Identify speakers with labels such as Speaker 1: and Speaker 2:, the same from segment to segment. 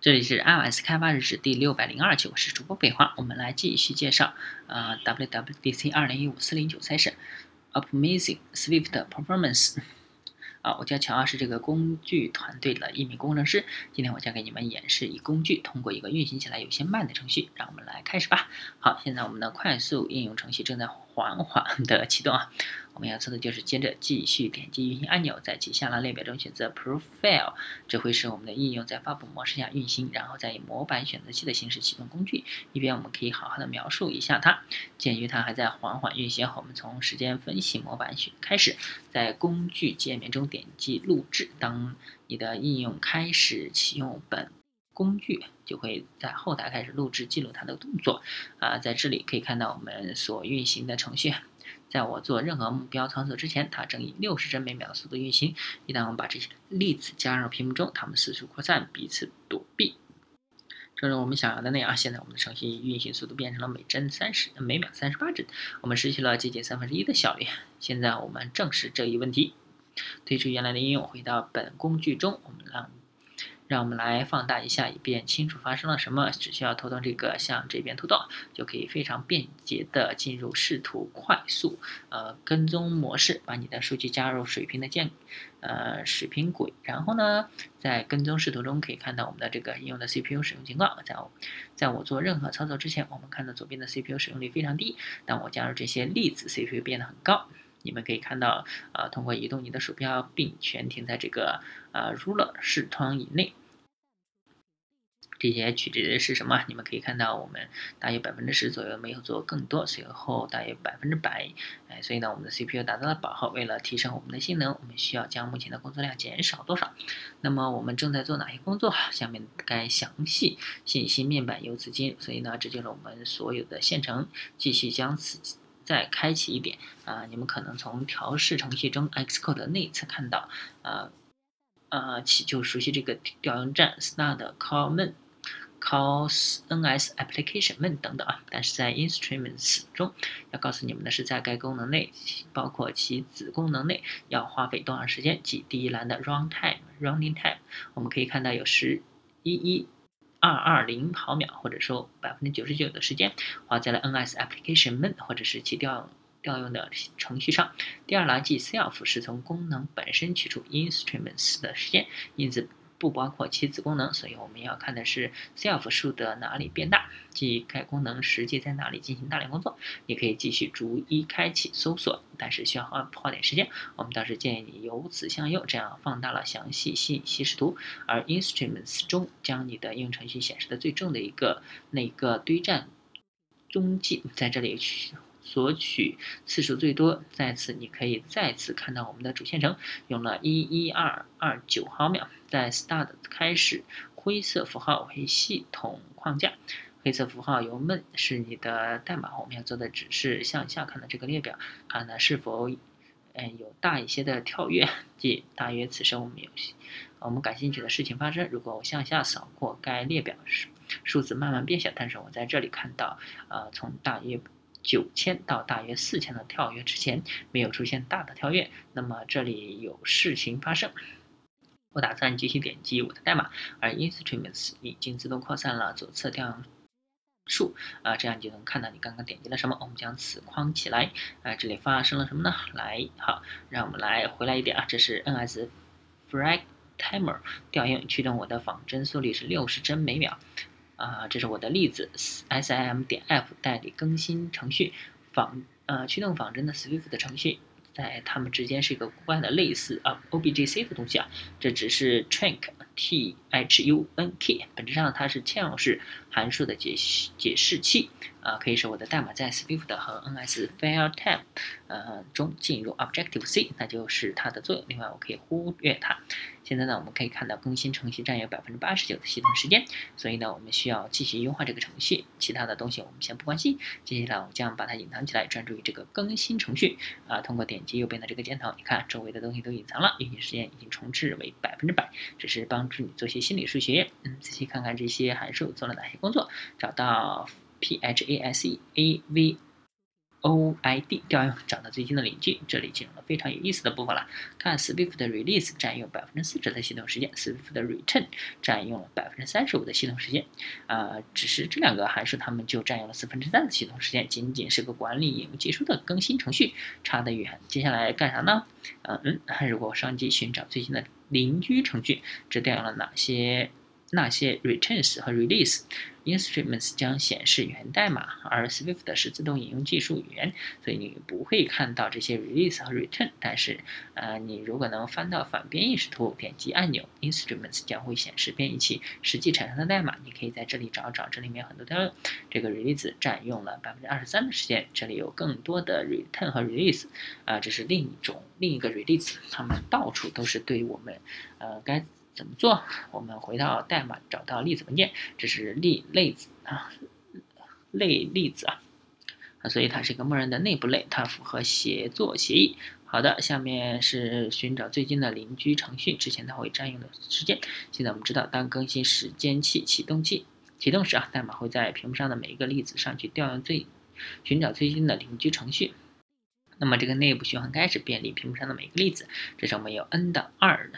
Speaker 1: 这里是 iOS 开发日志第六百零二期，我是主播北华，我们来继续介绍呃 WWDC 二零一五四零九赛事 Optimizing Swift Performance。啊，我叫乔二，是这个工具团队的一名工程师。今天我将给你们演示以工具通过一个运行起来有些慢的程序。让我们来开始吧。好，现在我们的快速应用程序正在缓缓的启动啊。我们要做的就是接着继续点击运行按钮，在其下拉列表中选择 Profile，这会使我们的应用在发布模式下运行，然后再以模板选择器的形式启动工具。一边我们可以好好的描述一下它。鉴于它还在缓缓运行，我们从时间分析模板选开始，在工具界面中点击录制。当你的应用开始启用本工具，就会在后台开始录制记录它的动作。啊，在这里可以看到我们所运行的程序。在我做任何目标操作之前，它正以六十帧每秒的速度运行。一旦我们把这些粒子加入屏幕中，它们四处扩散，彼此躲避。正如我们想要的那样，现在我们的程序运行速度变成了每帧三十，每秒三十八帧。我们失去了接近三分之一的效率。现在我们正视这一问题，退出原来的应用，回到本工具中，我们让。让我们来放大一下，以便清楚发生了什么。只需要拖动这个向这边拖动，就可以非常便捷的进入视图快速呃跟踪模式，把你的数据加入水平的键呃水平轨。然后呢，在跟踪视图中可以看到我们的这个应用的 CPU 使用情况。在我在我做任何操作之前，我们看到左边的 CPU 使用率非常低。当我加入这些粒子，CPU 变得很高。你们可以看到，呃，通过移动你的鼠标，并全停在这个呃 ruler 视窗以内。这些取值是什么？你们可以看到，我们大约百分之十左右没有做更多，随后大约百分之百，哎，所以呢，我们的 CPU 达到了饱和。为了提升我们的性能，我们需要将目前的工作量减少多少？那么我们正在做哪些工作？下面该详细信息面板由此进入。所以呢，这就是我们所有的线程。继续将此再开启一点啊，你们可能从调试程序中 Xcode 内侧看到，呃呃，起就熟悉这个调用站 start common。Cause NS Application Main 等等啊，但是在 Instruments 中要告诉你们的是，在该功能内，包括其子功能内，要花费多长时间？即第一栏的 Runtime Running Time，我们可以看到有十一一二二零毫秒，或者说百分之九十九的时间花在了 NS Application Main 或者是其调用调用的程序上。第二栏即 Self 是从功能本身取出 Instruments 的时间，因此。不包括其子功能，所以我们要看的是 self 数的哪里变大，即该功能实际在哪里进行大量工作。你可以继续逐一开启搜索，但是需要花花点时间。我们倒是建议你由此向右，这样放大了详细信息视图。而 instruments 中将你的应用程序显示的最重的一个那个堆栈踪迹，在这里去。索取次数最多，在此你可以再次看到我们的主线程用了一一二二九毫秒。在 start 开始，灰色符号为系统框架，黑色符号由 main 是你的代码。我们要做的只是向下看的这个列表，看它是否嗯有大一些的跳跃，即大约此时我们有我们感兴趣的事情发生。如果我向下扫过该列表，数数字慢慢变小，但是我在这里看到，呃，从大约。九千到大约四千的跳跃之前没有出现大的跳跃，那么这里有事情发生。我打算继续点击我的代码，而 Instruments 已经自动扩散了左侧调用数啊，这样你就能看到你刚刚点击了什么。我们将此框起来啊，这里发生了什么呢？来，好，让我们来回来一点啊，这是 NS Frag Timer 调用驱动我的仿真速率是六十帧每秒。啊，这是我的例子，sim 点 F 代理更新程序仿呃驱动仿真的 Swift 的程序，在它们之间是一个古怪的类似啊 Objc 的东西啊，这只是 trunk t h u n k，本质上它是嵌入式函数的解解释器。啊，可以使我的代码在 Swift 和 NSFileType 呃中进入 Objective C，那就是它的作用。另外，我可以忽略它。现在呢，我们可以看到更新程序占有百分之八十九的系统时间，所以呢，我们需要继续优化这个程序。其他的东西我们先不关心。接下来，我将把它隐藏起来，专注于这个更新程序。啊，通过点击右边的这个箭头，你看周围的东西都隐藏了，运行时间已经重置为百分之百，只是帮助你做些心理数学。嗯，仔细看看这些函数做了哪些工作，找到。P h a s e a v OID 调用找到最近的邻居，这里进入了非常有意思的部分了。看 Swift 的 release 占用百分之四十的系统时间，Swift 的 return 占用了百分之三十五的系统时间。啊，只是这两个函数它们就占用了四分之三的系统时间，仅仅是个管理引用技术的更新程序，差得远。接下来干啥呢？嗯，如果上机寻找最近的邻居程序，这调用了哪些？那些 returns 和 release instruments 将显示源代码，而 Swift 是自动引用技术语言，所以你不会看到这些 release 和 return。但是，呃，你如果能翻到反编译视图，点击按钮，instruments 将会显示编译器实际产生的代码。你可以在这里找找，这里面很多调用。这个 release 占用了百分之二十三的时间，这里有更多的 return 和 release。啊，这是另一种另一个 release，它们到处都是对我们，呃，该。怎么做？我们回到代码，找到例子文件，这是例例子啊，类例子啊，啊，所以它是一个默认的内部类，它符合协作协议。好的，下面是寻找最近的邻居程序，之前它会占用的时间。现在我们知道，当更新时间器启动器启动时啊，代码会在屏幕上的每一个例子上去调用最寻找最近的邻居程序。那么这个内部循环开始便利屏幕上的每个例子，这是我们有 n 的二。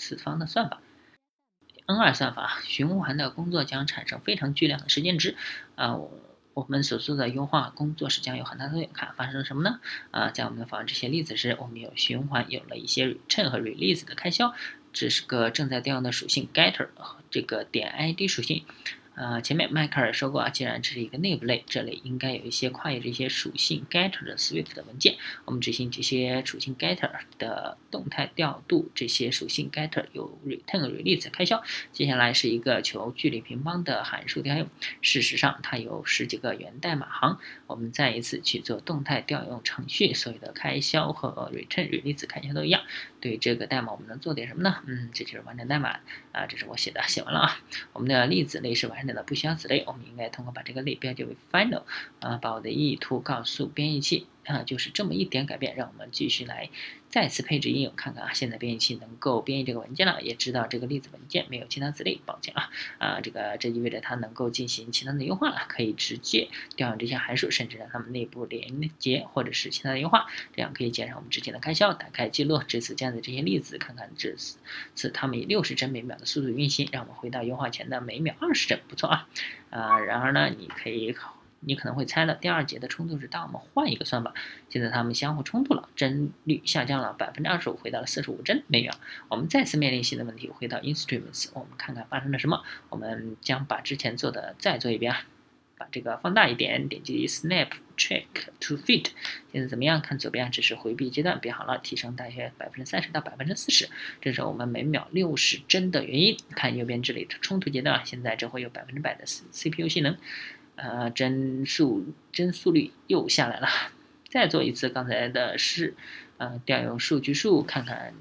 Speaker 1: 次方的算法，n 二算法循环的工作将产生非常巨量的时间值，啊，我们所做的优化工作是将有很大作用。看发生了什么呢？啊，在我们访问这些例子时，我们有循环有了一些 return 和 release 的开销，这是个正在调用的属性 getter 这个点 id 属性。呃，前面迈克尔说过啊，既然这是一个内部类，这里应该有一些跨越这些属性 getter 的 Swift 的文件。我们执行这些属性 getter 的动态调度，这些属性 getter 有 return、release 开销。接下来是一个求距离平方的函数调用，事实上它有十几个源代码行。我们再一次去做动态调用程序，所有的开销和 return、release 开销都一样。对这个代码，我们能做点什么呢？嗯，这就是完整代码啊，这是我写的，写完了啊。我们的例子类是完整的。不需要子类，我们应该通过把这个类标记为 final，啊，把我的意图告诉编译器，啊，就是这么一点改变，让我们继续来。再次配置应用，看看啊，现在编译器能够编译这个文件了，也知道这个例子文件没有其他子类，抱歉啊，啊，这个这意味着它能够进行其他的优化了，可以直接调用这些函数，甚至让它们内部连接或者是其他的优化，这样可以减少我们之前的开销。打开记录，这次这样的这些例子，看看这次它们以六十帧每秒的速度运行，让我们回到优化前的每秒二十帧，不错啊，啊，然而呢，你可以考。你可能会猜了，第二节的冲突是当我们换一个算法，现在它们相互冲突了，帧率下降了百分之二十五，回到了四十五帧每秒。我们再次面临新的问题，回到 instruments，我们看看发生了什么。我们将把之前做的再做一遍啊，把这个放大一点，点击 snap check to fit。现在怎么样？看左边，只是回避阶段变好了，提升大约百分之三十到百分之四十，这是我们每秒六十帧的原因。看右边这里的冲突阶段，现在这会有百分之百的 CPU 性能。呃，帧数帧速率又下来了，再做一次刚才的试，呃，调用数据数，看看，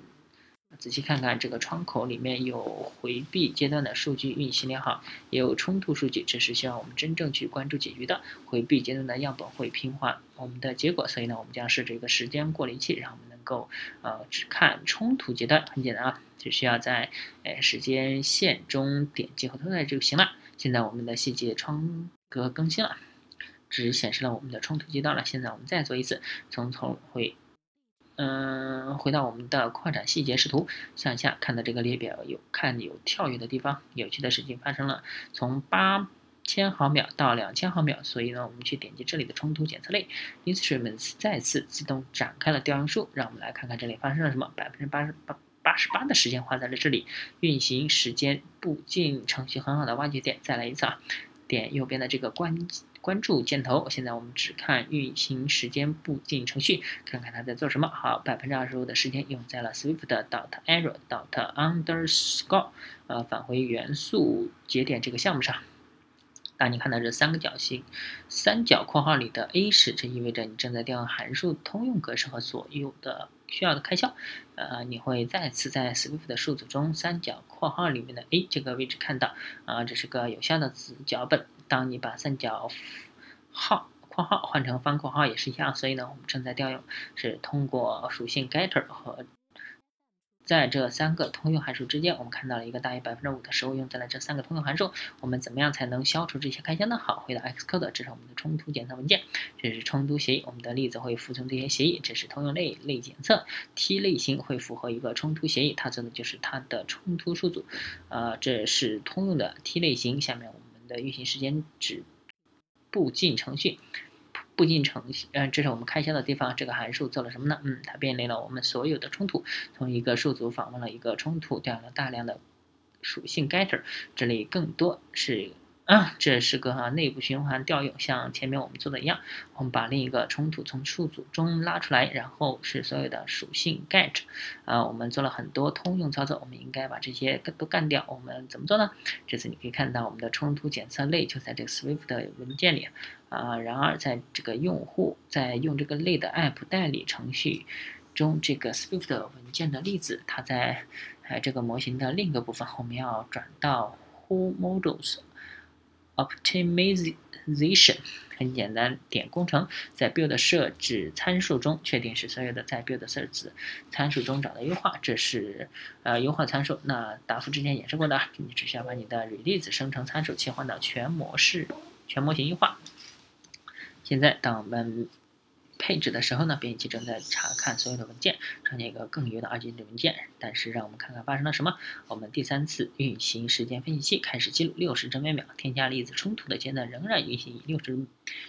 Speaker 1: 仔细看看这个窗口里面有回避阶段的数据运行良好，也有冲突数据，这是需要我们真正去关注解决的。回避阶段的样本会平缓我们的结果，所以呢，我们将设置一个时间过滤器，让我们能够呃只看冲突阶段。很简单啊，只需要在呃时间线中点击和拖拽就行了。现在我们的细节窗。格更新了，只显示了我们的冲突阶段了。现在我们再做一次，从从回，嗯，回到我们的扩展细节视图，向下看到这个列表有看有跳跃的地方。有趣的事情发生了，从八千毫秒到两千毫秒。所以呢，我们去点击这里的冲突检测类，instruments 再次自动展开了调用数。让我们来看看这里发生了什么。百分之八十八八十八的时间花在了这里，运行时间步进程序很好的挖掘点。再来一次啊。点右边的这个关关注箭头，现在我们只看运行时间步进程序，看看它在做什么。好，百分之二十五的时间用在了 Swift dot error dot underscore，呃，返回元素节点这个项目上。当你看到这三个角形，三角括号里的 A 时，这意味着你正在调用函数通用格式和所有的。需要的开销，呃，你会再次在 Swift 的数组中三角括号里面的 A 这个位置看到，啊，这是个有效的子脚本。当你把三角号括号换成方括号也是一样，所以呢，我们正在调用是通过属性 getter 和在这三个通用函数之间，我们看到了一个大于百分之五的时候用在了这三个通用函数。我们怎么样才能消除这些开箱呢？好，回到 Xcode，这是我们的冲突检测文件，这是冲突协议。我们的例子会服从这些协议。这是通用类类检测 T 类型会符合一个冲突协议，它做的就是它的冲突数组。呃，这是通用的 T 类型。下面我们的运行时间指步进程序。步进程序，嗯，这是我们开销的地方。这个函数做了什么呢？嗯，它便利了我们所有的冲突。从一个数组访问了一个冲突，调用了大量的属性 getter。这里更多是。啊，这是个哈内部循环调用，像前面我们做的一样，我们把另一个冲突从数组中拉出来，然后是所有的属性 get。啊，我们做了很多通用操作，我们应该把这些都干掉。我们怎么做呢？这次你可以看到我们的冲突检测类就在这个 Swift 的文件里。啊，然而在这个用户在用这个类的 app 代理程序中，这个 Swift 文件的例子，它在呃这个模型的另一个部分，我们要转到 Who Models。Optimization 很简单，点工程，在 build 设置参数中确定是所有的在 build 设置参数中找到优化，这是呃优化参数。那答复之前演示过的，你只需要把你的 release 生成参数切换到全模式、全模型优化。现在当我们配置的时候呢，编辑器正在查看所有的文件，创建一个更优的二进制文件。但是让我们看看发生了什么。我们第三次运行时间分析器开始记录六十帧每秒，添加粒子冲突的阶段仍然运行以六十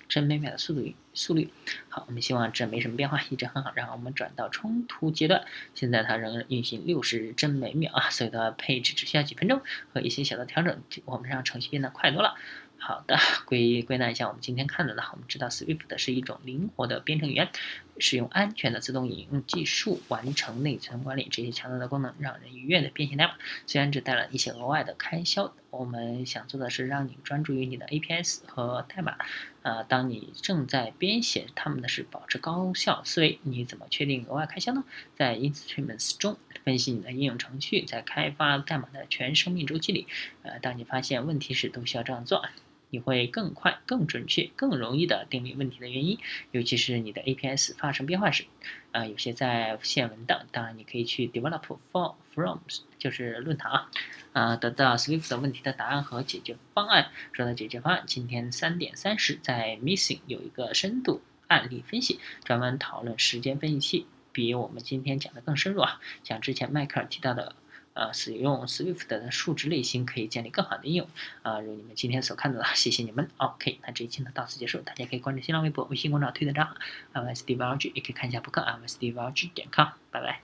Speaker 1: 帧每秒的速度速率。好，我们希望这没什么变化，一直很好。然后我们转到冲突阶段，现在它仍然运行六十帧每秒啊，所有的配置只需要几分钟和一些小的调整，我们让程序变得快多了。好的，归归纳一下，我们今天看到的，我们知道 Swift 是一种灵活的编程语言，使用安全的自动引用技术完成内存管理这些强大的功能，让人愉悦的编写代码。虽然只带来一些额外的开销，我们想做的是让你专注于你的 APS 和代码。呃，当你正在编写它们的是保持高效思维。你怎么确定额外开销呢？在 Instruments 中分析你的应用程序在开发代码的全生命周期里。呃，当你发现问题时，都需要这样做。你会更快、更准确、更容易地定义问题的原因，尤其是你的 APS 发生变化时。啊，有些在线文档，当然你可以去 Develop for Forums，就是论坛啊，啊，得到 Swift 问题的答案和解决方案。说到解决方案，今天三点三十在 Missing 有一个深度案例分析，专门讨论时间分析器，比我们今天讲的更深入啊。像之前迈克尔提到的。啊，使用 Swift 的数值类型可以建立更好的应用。啊，如你们今天所看到的，谢谢你们。OK，那这一期呢到此结束，大家可以关注新浪微博、微信公众号、推特账号 m s d v l g 也可以看一下博客 m s d v l g 点 com。拜拜。